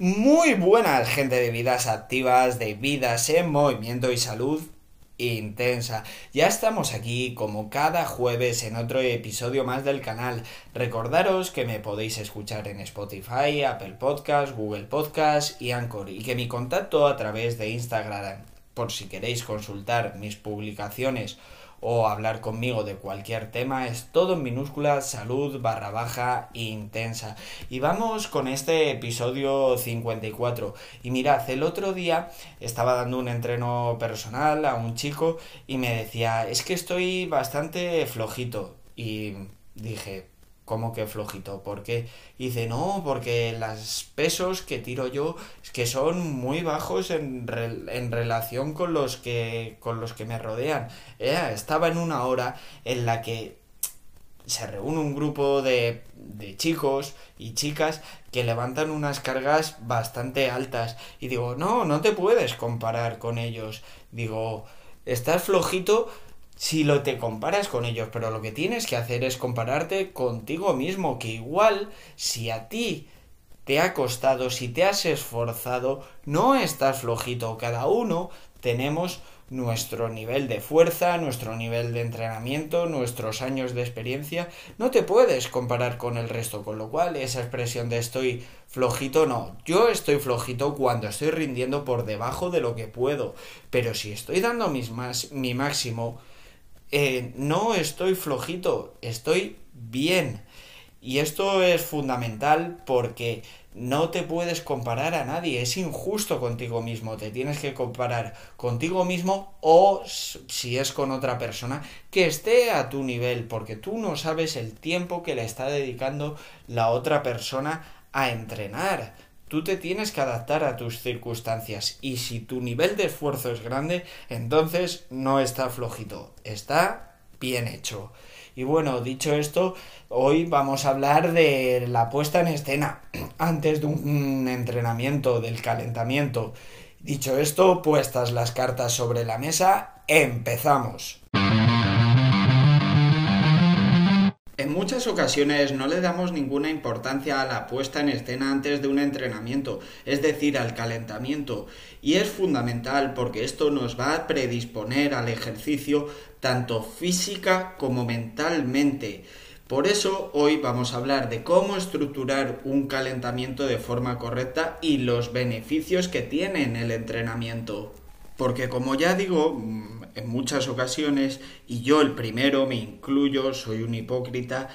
Muy buenas, gente de vidas activas, de vidas en movimiento y salud intensa. Ya estamos aquí como cada jueves en otro episodio más del canal. Recordaros que me podéis escuchar en Spotify, Apple Podcast, Google Podcast y Anchor y que mi contacto a través de Instagram, por si queréis consultar mis publicaciones o hablar conmigo de cualquier tema es todo en minúscula salud barra baja intensa. Y vamos con este episodio 54 y mirad el otro día estaba dando un entreno personal a un chico y me decía es que estoy bastante flojito y dije como que flojito? porque dice, no, porque los pesos que tiro yo es que son muy bajos en, en relación con los que, con los que me rodean. Estaba en una hora en la que se reúne un grupo de, de chicos y chicas que levantan unas cargas bastante altas. Y digo, no, no te puedes comparar con ellos. Digo, estás flojito si lo te comparas con ellos, pero lo que tienes que hacer es compararte contigo mismo, que igual si a ti te ha costado, si te has esforzado, no estás flojito, cada uno tenemos nuestro nivel de fuerza, nuestro nivel de entrenamiento, nuestros años de experiencia, no te puedes comparar con el resto, con lo cual esa expresión de estoy flojito no, yo estoy flojito cuando estoy rindiendo por debajo de lo que puedo, pero si estoy dando mis más, mi máximo, eh, no estoy flojito, estoy bien. Y esto es fundamental porque no te puedes comparar a nadie, es injusto contigo mismo, te tienes que comparar contigo mismo o si es con otra persona que esté a tu nivel, porque tú no sabes el tiempo que le está dedicando la otra persona a entrenar. Tú te tienes que adaptar a tus circunstancias y si tu nivel de esfuerzo es grande, entonces no está flojito, está bien hecho. Y bueno, dicho esto, hoy vamos a hablar de la puesta en escena antes de un entrenamiento, del calentamiento. Dicho esto, puestas las cartas sobre la mesa, empezamos. En muchas ocasiones no le damos ninguna importancia a la puesta en escena antes de un entrenamiento, es decir, al calentamiento, y es fundamental porque esto nos va a predisponer al ejercicio tanto física como mentalmente. Por eso hoy vamos a hablar de cómo estructurar un calentamiento de forma correcta y los beneficios que tiene en el entrenamiento. Porque como ya digo, mm, en muchas ocasiones, y yo el primero me incluyo, soy un hipócrita,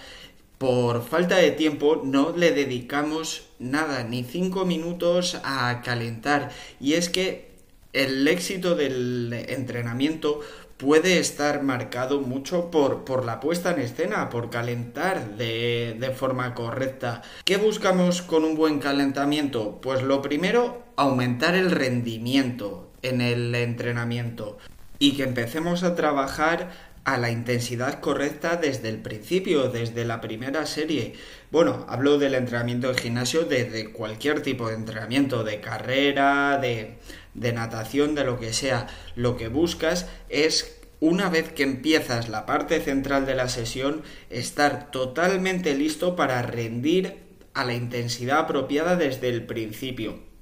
por falta de tiempo no le dedicamos nada, ni cinco minutos a calentar. Y es que el éxito del entrenamiento puede estar marcado mucho por, por la puesta en escena, por calentar de, de forma correcta. ¿Qué buscamos con un buen calentamiento? Pues lo primero, aumentar el rendimiento en el entrenamiento y que empecemos a trabajar a la intensidad correcta desde el principio, desde la primera serie. Bueno, hablo del entrenamiento de gimnasio desde cualquier tipo de entrenamiento, de carrera, de, de natación, de lo que sea. Lo que buscas es una vez que empiezas la parte central de la sesión, estar totalmente listo para rendir a la intensidad apropiada desde el principio.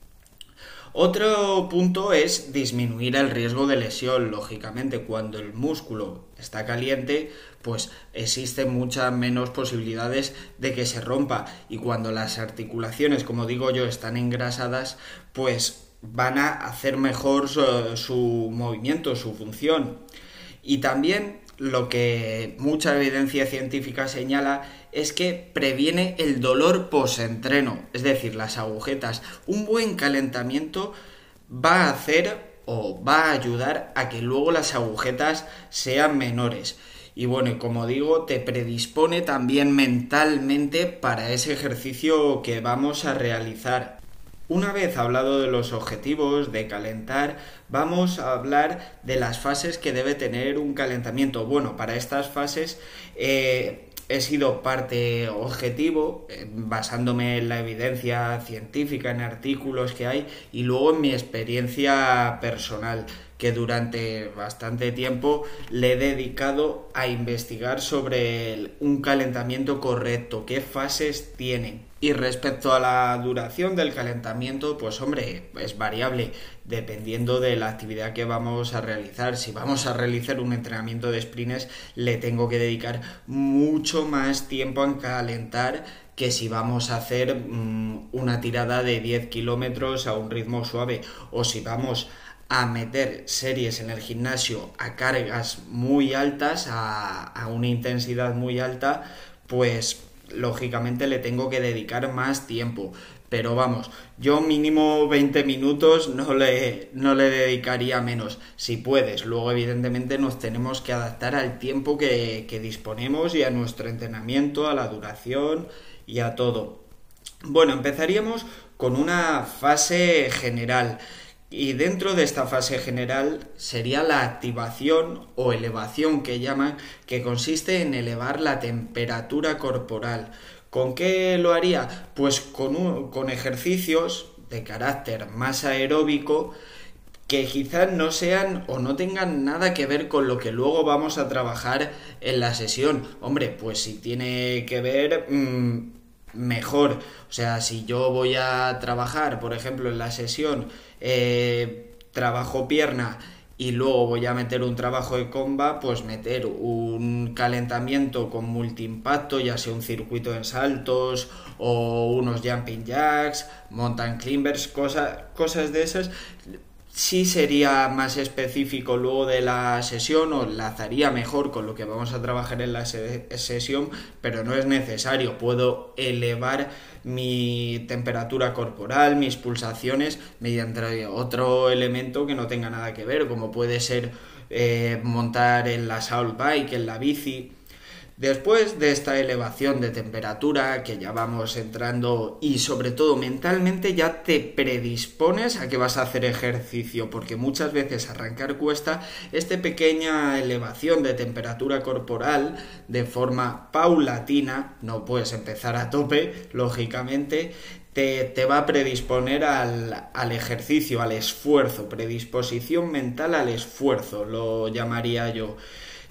Otro punto es disminuir el riesgo de lesión. Lógicamente, cuando el músculo está caliente, pues existen muchas menos posibilidades de que se rompa. Y cuando las articulaciones, como digo yo, están engrasadas, pues van a hacer mejor su, movimiento, su función. Y también lo que mucha evidencia científica señala es que previene el dolor post-entreno, es decir, las agujetas. Un buen calentamiento va a hacer o va a ayudar a que luego las agujetas sean menores. Y bueno, como digo, te predispone también mentalmente para ese ejercicio que vamos a realizar. Una vez hablado de los objetivos, de calentar, vamos a hablar de las fases que debe tener un calentamiento. Bueno, para estas fases eh, he sido parte objetivo, eh, basándome en la evidencia científica, en artículos que hay y luego en mi experiencia personal. Que durante bastante tiempo le he dedicado a investigar sobre un calentamiento correcto, qué fases tiene. Y respecto a la duración del calentamiento, pues hombre, es variable dependiendo de la actividad que vamos a realizar. Si vamos a realizar un entrenamiento de sprints, le tengo que dedicar mucho más tiempo en calentar que si vamos a hacer mm, una tirada de 10 kilómetros a un ritmo suave o si vamos a meter series en el gimnasio a cargas muy altas, a, una intensidad muy alta, pues lógicamente le tengo que dedicar más tiempo. Pero vamos, yo mínimo 20 minutos no le, no le dedicaría menos, si puedes. Luego, evidentemente, nos tenemos que adaptar al tiempo que, que disponemos y a nuestro entrenamiento, a la duración y a todo. Bueno, empezaríamos con una fase general. Y dentro de esta fase general sería la activación o elevación que llaman, que consiste en elevar la temperatura corporal. ¿Con qué lo haría? Pues con, con ejercicios de carácter más aeróbico que quizás no sean o no tengan nada que ver con lo que luego vamos a trabajar en la sesión. Hombre, pues si tiene que ver... Mm, mejor. O sea, si yo voy a trabajar, por ejemplo, en la sesión, eh, trabajo pierna y luego voy a meter un trabajo de comba, pues meter un calentamiento con multiimpacto, ya sea un circuito en saltos o unos jumping jacks, mountain climbers, cosas, cosas de esas sí sería más específico luego de la sesión o enlazaría mejor con lo que vamos a trabajar en la sesión, pero no es necesario. Puedo elevar mi temperatura corporal, mis pulsaciones mediante otro elemento que no tenga nada que ver, como puede ser eh, montar en la Soul Bike, en la bici Después de esta elevación de temperatura que ya vamos entrando y sobre todo mentalmente ya te predispones a que vas a hacer ejercicio porque muchas veces arrancar cuesta esta pequeña elevación de temperatura corporal de forma paulatina, no puedes empezar a tope, lógicamente, te, te, va a predisponer al, al, ejercicio, al esfuerzo, predisposición mental al esfuerzo, lo llamaría yo.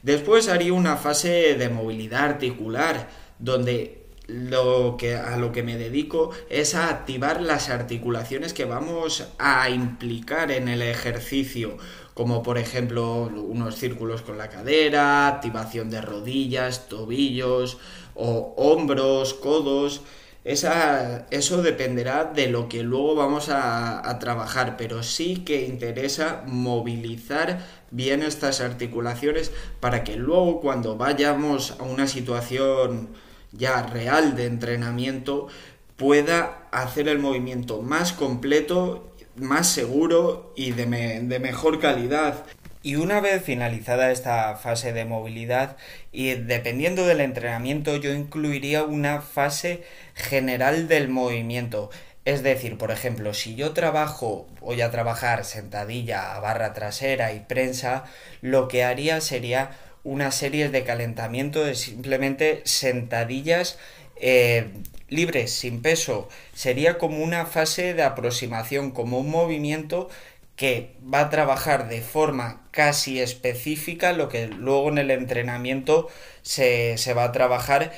Después haría una fase de movilidad articular, donde lo que, a lo que me dedico es a activar las articulaciones que vamos a implicar en el ejercicio, como por ejemplo unos círculos con la cadera, activación de rodillas, tobillos o hombros, codos. Esa, eso dependerá de lo que luego vamos a, a trabajar, pero sí que interesa movilizar bien estas articulaciones para que luego cuando vayamos a una situación ya real de entrenamiento pueda hacer el movimiento más completo, más seguro y de, mejor calidad. Y una vez finalizada esta fase de movilidad y dependiendo del entrenamiento yo incluiría una fase general del movimiento. Es decir, por ejemplo, si yo trabajo, voy a trabajar sentadilla, barra trasera y prensa, lo que haría sería una serie de calentamiento de simplemente sentadillas eh, libres, sin peso. Sería como una fase de aproximación, como un movimiento que va a trabajar de forma casi específica lo que luego en el entrenamiento se, se va a trabajar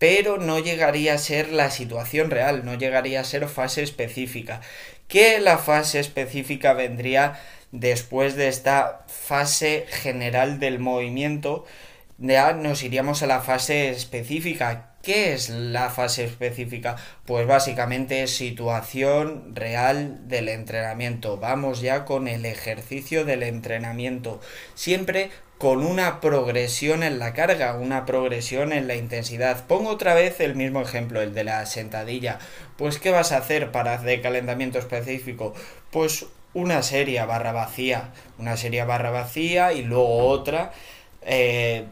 pero no llegaría a ser la situación real, no llegaría a ser fase específica. ¿Qué la fase específica vendría después de esta fase general del movimiento? Ya nos iríamos a la fase específica. ¿Qué es la fase específica? Pues básicamente es situación real del entrenamiento. Vamos ya con el ejercicio del entrenamiento. Siempre con una progresión en la carga, una progresión en la intensidad. Pongo otra vez el mismo ejemplo, el de la sentadilla. Pues, ¿qué vas a hacer para de calentamiento específico? Pues una serie barra vacía, una serie barra vacía y luego otra eh,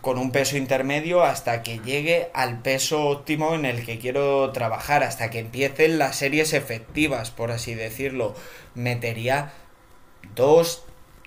con un peso intermedio hasta que llegue al peso óptimo en el que quiero trabajar, hasta que empiecen las series efectivas, por así decirlo. Metería dos,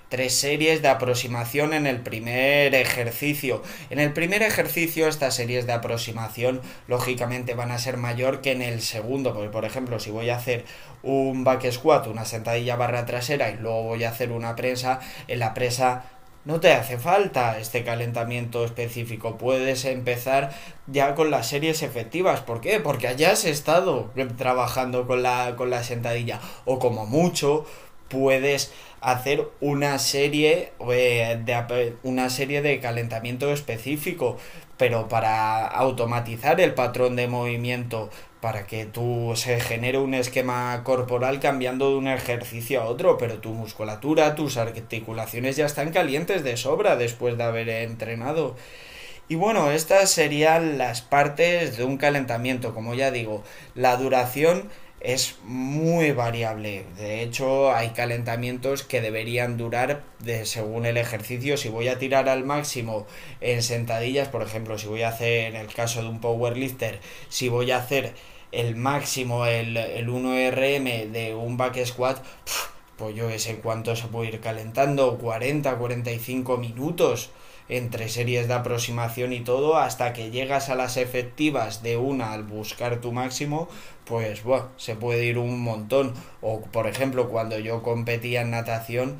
tres series de aproximación en el primer ejercicio. En el primer ejercicio estas series de aproximación lógicamente van a ser mayor que en el segundo, porque por ejemplo si voy a hacer un back squat, una sentadilla barra trasera y luego voy a hacer una presa, en la presa no te hace falta este calentamiento específico. Puedes empezar ya con las series efectivas. ¿Por qué? Porque hayas estado trabajando con la, con la sentadilla. O como mucho, puedes hacer una serie eh, de una serie de calentamiento específico pero para automatizar el patrón de movimiento para que tú se genere un esquema corporal cambiando de un ejercicio a otro, pero tu musculatura, tus articulaciones ya están calientes de sobra después de haber entrenado. Y bueno, estas serían las partes de un calentamiento, como ya digo, la duración es muy variable. De hecho, hay calentamientos que deberían durar de, según el ejercicio. Si voy a tirar al máximo en sentadillas, por ejemplo, si voy a hacer, en el caso de un powerlifter, si voy a hacer el máximo, el, el 1RM de un back squat, pues yo sé cuánto se puede ir calentando, 40, 45 minutos entre series de aproximación y todo, hasta que llegas a las efectivas de una al buscar tu máximo, pues bueno, se puede ir un montón. O por ejemplo, cuando yo competía en natación,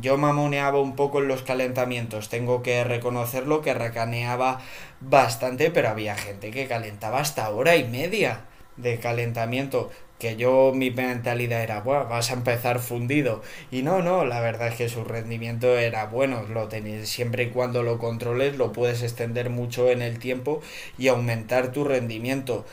yo mamoneaba un poco en los calentamientos, tengo que reconocerlo que racaneaba bastante, pero había gente que calentaba hasta hora y media de calentamiento que yo mi mentalidad era, Buah, vas a empezar fundido. Y no, no, la verdad es que su rendimiento era bueno, lo tenéis, siempre y cuando lo controles lo puedes extender mucho en el tiempo y aumentar tu rendimiento.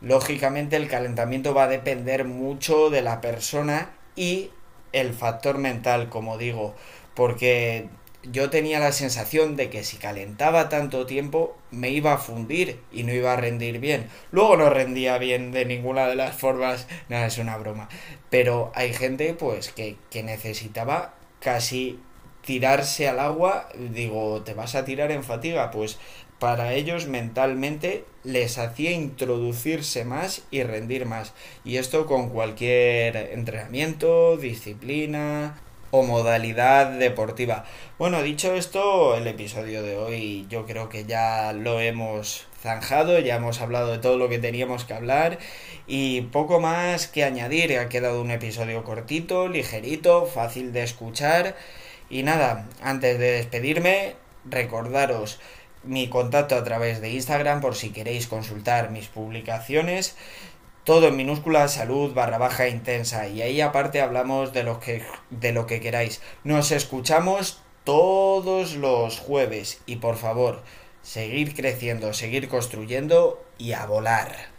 Lógicamente el calentamiento va a depender mucho de la persona y el factor mental, como digo, porque yo tenía la sensación de que si calentaba tanto tiempo me iba a fundir y no iba a rendir bien. Luego no rendía bien de ninguna de las formas, nada, es una broma. Pero hay gente pues que, que necesitaba casi tirarse al agua, digo, ¿te vas a tirar en fatiga? Pues para ellos mentalmente les hacía introducirse más y rendir más. Y esto con cualquier entrenamiento, disciplina, o modalidad deportiva. Bueno, dicho esto, el episodio de hoy yo creo que ya lo hemos zanjado, ya hemos hablado de todo lo que teníamos que hablar y poco más que añadir. Ha quedado un episodio cortito, ligerito, fácil de escuchar. Y nada, antes de despedirme, recordaros mi contacto a través de Instagram por si queréis consultar mis publicaciones todo en minúscula, salud barra baja intensa. Y ahí aparte hablamos de lo que, de lo que queráis. Nos escuchamos todos los jueves. Y por favor, seguir creciendo, seguir construyendo y a volar.